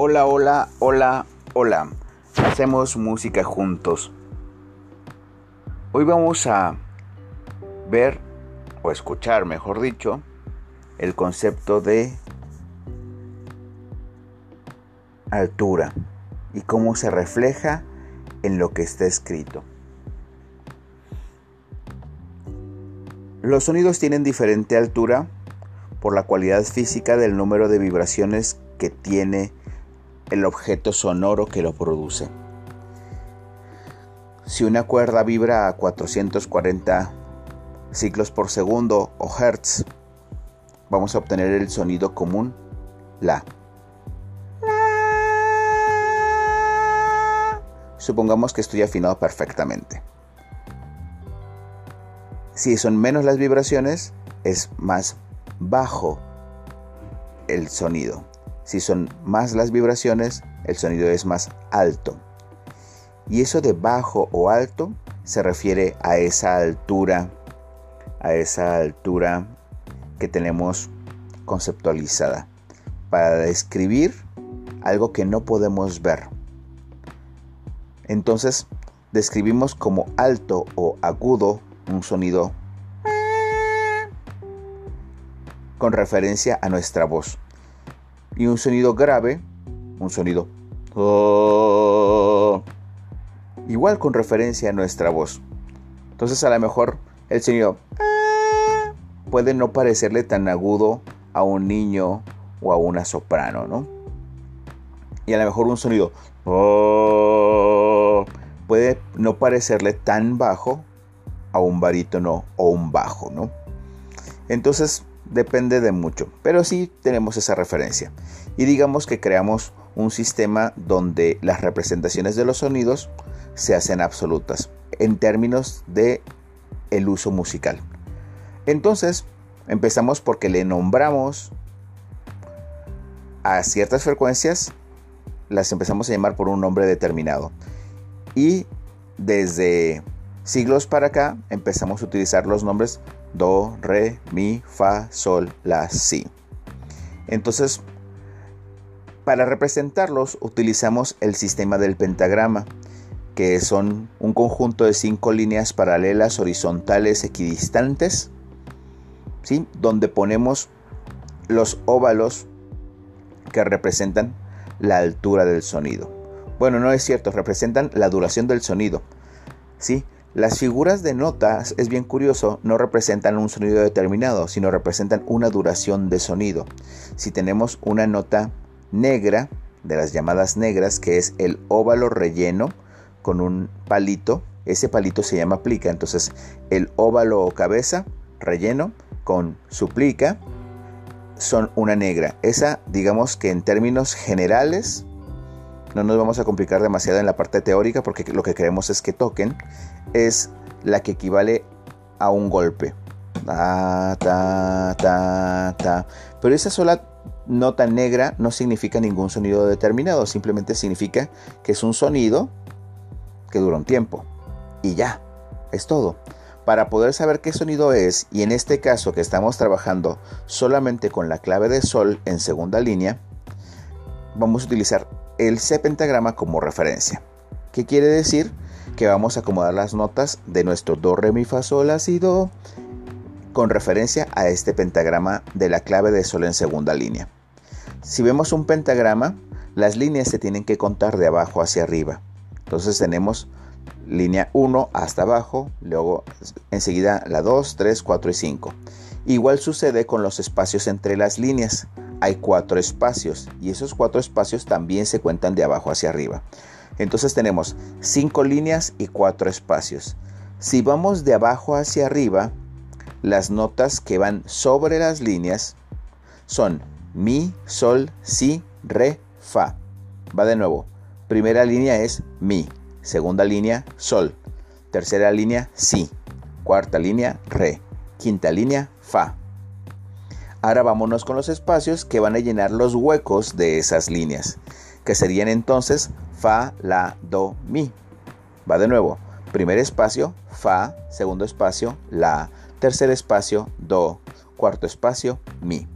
Hola, hola, hola, hola. Hacemos música juntos. Hoy vamos a ver, o escuchar, mejor dicho, el concepto de altura y cómo se refleja en lo que está escrito. Los sonidos tienen diferente altura por la cualidad física del número de vibraciones que tiene el objeto sonoro que lo produce. Si una cuerda vibra a 440 ciclos por segundo o hertz, vamos a obtener el sonido común la. Supongamos que estoy afinado perfectamente. Si son menos las vibraciones, es más bajo el sonido. Si son más las vibraciones, el sonido es más alto. Y eso de bajo o alto se refiere a esa altura, a esa altura que tenemos conceptualizada para describir algo que no podemos ver. Entonces, describimos como alto o agudo un sonido con referencia a nuestra voz. Y un sonido grave, un sonido oh, igual con referencia a nuestra voz. Entonces a lo mejor el sonido puede no parecerle tan agudo a un niño o a una soprano, ¿no? Y a lo mejor un sonido oh, puede no parecerle tan bajo a un barítono o un bajo, ¿no? Entonces depende de mucho, pero sí tenemos esa referencia. Y digamos que creamos un sistema donde las representaciones de los sonidos se hacen absolutas en términos de el uso musical. Entonces, empezamos porque le nombramos a ciertas frecuencias, las empezamos a llamar por un nombre determinado. Y desde siglos para acá empezamos a utilizar los nombres do, re, mi, fa, sol, la, si. Entonces, para representarlos utilizamos el sistema del pentagrama, que son un conjunto de cinco líneas paralelas horizontales equidistantes, ¿sí? donde ponemos los óvalos que representan la altura del sonido. Bueno, no es cierto, representan la duración del sonido. ¿sí? Las figuras de notas, es bien curioso, no representan un sonido determinado, sino representan una duración de sonido. Si tenemos una nota negra, de las llamadas negras, que es el óvalo relleno con un palito, ese palito se llama plica. Entonces, el óvalo o cabeza relleno con su plica son una negra. Esa, digamos que en términos generales, no nos vamos a complicar demasiado en la parte teórica porque lo que queremos es que toquen es la que equivale a un golpe. Ta, ta, ta, ta. Pero esa sola nota negra no significa ningún sonido determinado, simplemente significa que es un sonido que dura un tiempo. Y ya, es todo. Para poder saber qué sonido es, y en este caso que estamos trabajando solamente con la clave de sol en segunda línea, vamos a utilizar el C pentagrama como referencia. ¿Qué quiere decir? Que vamos a acomodar las notas de nuestro Do, Re, Mi, Fa, Sol, La, Si, Do con referencia a este pentagrama de la clave de Sol en segunda línea. Si vemos un pentagrama, las líneas se tienen que contar de abajo hacia arriba. Entonces tenemos línea 1 hasta abajo, luego enseguida la 2, 3, 4 y 5. Igual sucede con los espacios entre las líneas hay cuatro espacios y esos cuatro espacios también se cuentan de abajo hacia arriba. Entonces tenemos cinco líneas y cuatro espacios. Si vamos de abajo hacia arriba, las notas que van sobre las líneas son mi, sol, si, re, fa. Va de nuevo. Primera línea es mi, segunda línea sol, tercera línea si, cuarta línea re, quinta línea fa, Ahora vámonos con los espacios que van a llenar los huecos de esas líneas, que serían entonces Fa, La, Do, Mi. Va de nuevo. Primer espacio, Fa, segundo espacio, La, tercer espacio, Do, cuarto espacio, Mi.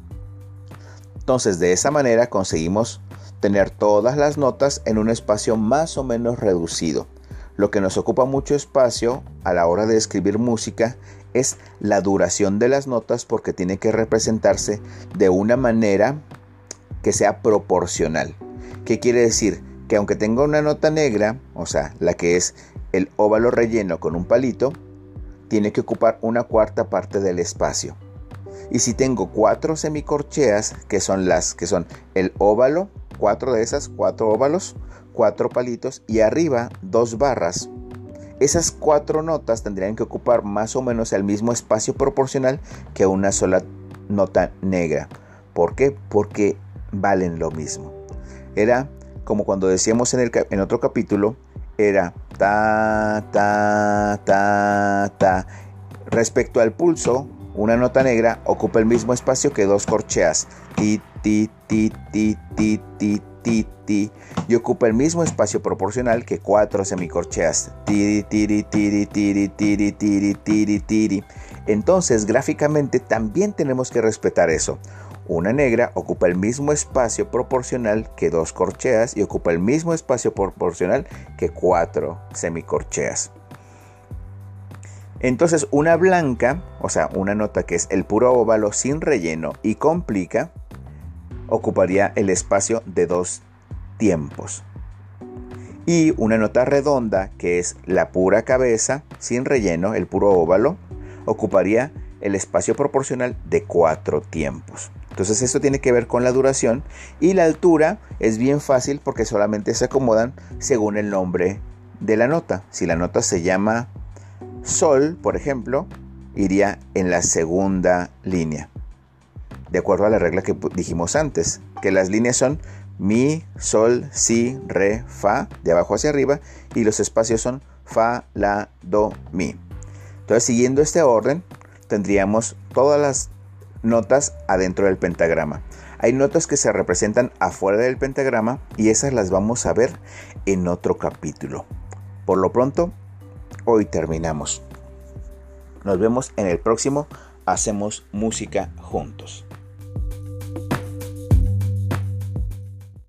Entonces de esa manera conseguimos tener todas las notas en un espacio más o menos reducido. Lo que nos ocupa mucho espacio a la hora de escribir música es la duración de las notas porque tiene que representarse de una manera que sea proporcional. ¿Qué quiere decir? Que aunque tenga una nota negra, o sea, la que es el óvalo relleno con un palito, tiene que ocupar una cuarta parte del espacio. Y si tengo cuatro semicorcheas, que son las que son el óvalo, cuatro de esas, cuatro óvalos, cuatro palitos y arriba dos barras. Esas cuatro notas tendrían que ocupar más o menos el mismo espacio proporcional que una sola nota negra. ¿Por qué? Porque valen lo mismo. Era como cuando decíamos en, el, en otro capítulo, era ta, ta, ta, ta. Respecto al pulso, una nota negra ocupa el mismo espacio que dos corcheas. Ti, ti, ti, ti, ti, ti, Y ocupa el mismo espacio proporcional que cuatro semicorcheas. Entonces, gráficamente también tenemos que respetar eso. Una negra ocupa el mismo espacio proporcional que dos corcheas y ocupa el mismo espacio proporcional que cuatro semicorcheas. Entonces una blanca, o sea, una nota que es el puro óvalo sin relleno y complica, ocuparía el espacio de dos tiempos. Y una nota redonda, que es la pura cabeza sin relleno, el puro óvalo, ocuparía el espacio proporcional de cuatro tiempos. Entonces esto tiene que ver con la duración y la altura es bien fácil porque solamente se acomodan según el nombre de la nota. Si la nota se llama sol, por ejemplo, iría en la segunda línea. De acuerdo a la regla que dijimos antes, que las líneas son mi, sol, si, re, fa, de abajo hacia arriba, y los espacios son fa, la, do, mi. Entonces, siguiendo este orden, tendríamos todas las notas adentro del pentagrama. Hay notas que se representan afuera del pentagrama y esas las vamos a ver en otro capítulo. Por lo pronto, hoy terminamos. Nos vemos en el próximo Hacemos música juntos.